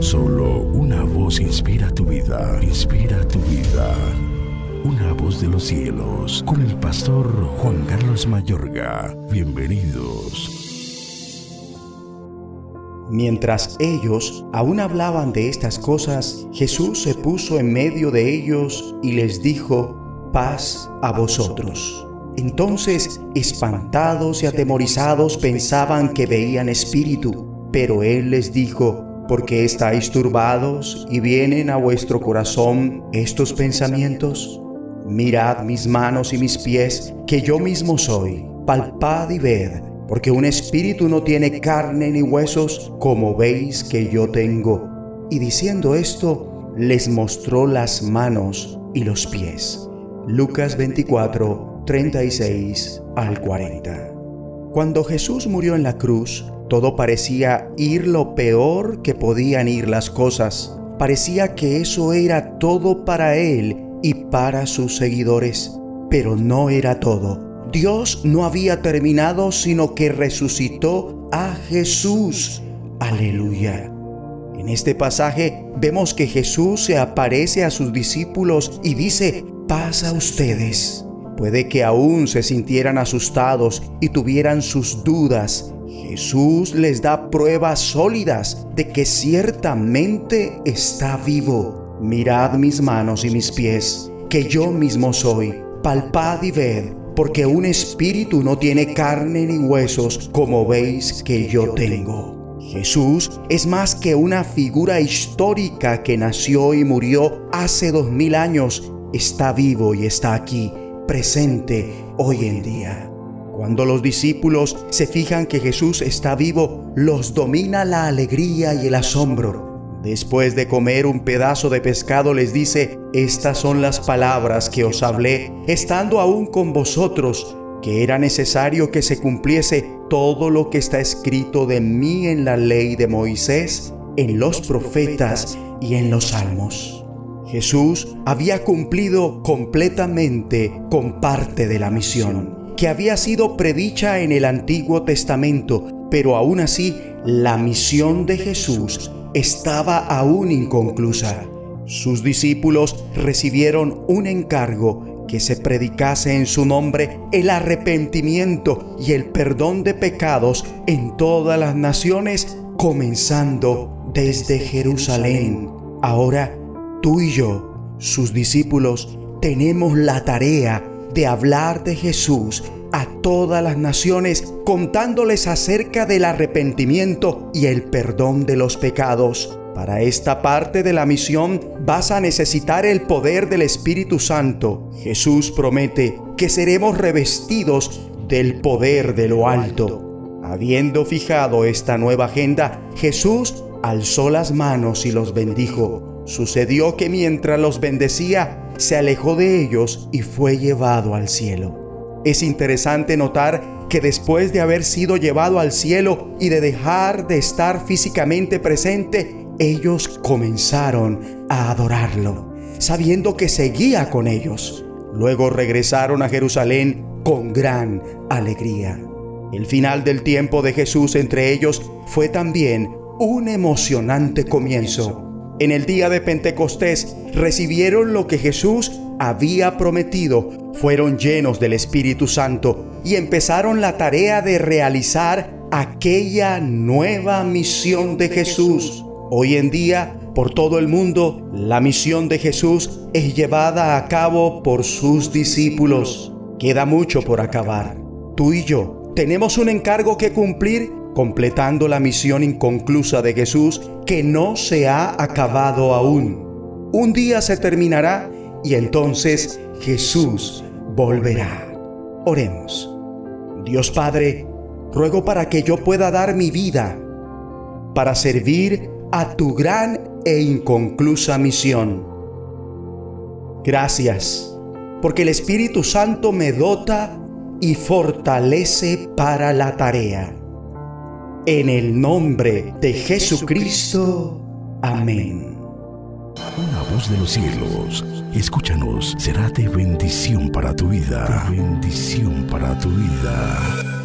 Solo una voz inspira tu vida, inspira tu vida. Una voz de los cielos, con el pastor Juan Carlos Mayorga. Bienvenidos. Mientras ellos aún hablaban de estas cosas, Jesús se puso en medio de ellos y les dijo, paz a vosotros. Entonces, espantados y atemorizados, pensaban que veían espíritu, pero él les dijo, ¿por qué estáis turbados y vienen a vuestro corazón estos pensamientos? Mirad mis manos y mis pies, que yo mismo soy. Palpad y ved, porque un espíritu no tiene carne ni huesos, como veis que yo tengo. Y diciendo esto, les mostró las manos y los pies. Lucas 24, 36 al 40. Cuando Jesús murió en la cruz, todo parecía ir lo peor que podían ir las cosas. Parecía que eso era todo para Él y para sus seguidores. Pero no era todo. Dios no había terminado, sino que resucitó a Jesús. Aleluya. En este pasaje vemos que Jesús se aparece a sus discípulos y dice, paz a ustedes. Puede que aún se sintieran asustados y tuvieran sus dudas, Jesús les da pruebas sólidas de que ciertamente está vivo. Mirad mis manos y mis pies, que yo mismo soy. Palpad y ved, porque un espíritu no tiene carne ni huesos, como veis que yo tengo. Jesús es más que una figura histórica que nació y murió hace dos mil años. Está vivo y está aquí, presente hoy en día. Cuando los discípulos se fijan que Jesús está vivo, los domina la alegría y el asombro. Después de comer un pedazo de pescado les dice, estas son las palabras que os hablé, estando aún con vosotros, que era necesario que se cumpliese todo lo que está escrito de mí en la ley de Moisés, en los profetas y en los salmos. Jesús había cumplido completamente con parte de la misión que había sido predicha en el Antiguo Testamento, pero aún así la misión de Jesús estaba aún inconclusa. Sus discípulos recibieron un encargo que se predicase en su nombre el arrepentimiento y el perdón de pecados en todas las naciones, comenzando desde Jerusalén. Ahora tú y yo, sus discípulos, tenemos la tarea de hablar de Jesús a todas las naciones, contándoles acerca del arrepentimiento y el perdón de los pecados. Para esta parte de la misión vas a necesitar el poder del Espíritu Santo. Jesús promete que seremos revestidos del poder de lo alto. Habiendo fijado esta nueva agenda, Jesús alzó las manos y los bendijo. Sucedió que mientras los bendecía, se alejó de ellos y fue llevado al cielo. Es interesante notar que después de haber sido llevado al cielo y de dejar de estar físicamente presente, ellos comenzaron a adorarlo, sabiendo que seguía con ellos. Luego regresaron a Jerusalén con gran alegría. El final del tiempo de Jesús entre ellos fue también un emocionante comienzo en el día de Pentecostés recibieron lo que Jesús había prometido, fueron llenos del Espíritu Santo y empezaron la tarea de realizar aquella nueva misión de Jesús. Hoy en día, por todo el mundo, la misión de Jesús es llevada a cabo por sus discípulos. Queda mucho por acabar. Tú y yo tenemos un encargo que cumplir completando la misión inconclusa de Jesús que no se ha acabado aún. Un día se terminará y entonces Jesús volverá. Oremos. Dios Padre, ruego para que yo pueda dar mi vida para servir a tu gran e inconclusa misión. Gracias, porque el Espíritu Santo me dota y fortalece para la tarea. En el nombre de Jesucristo. Amén. Una voz de los cielos, escúchanos, será de bendición para tu vida. bendición para tu vida.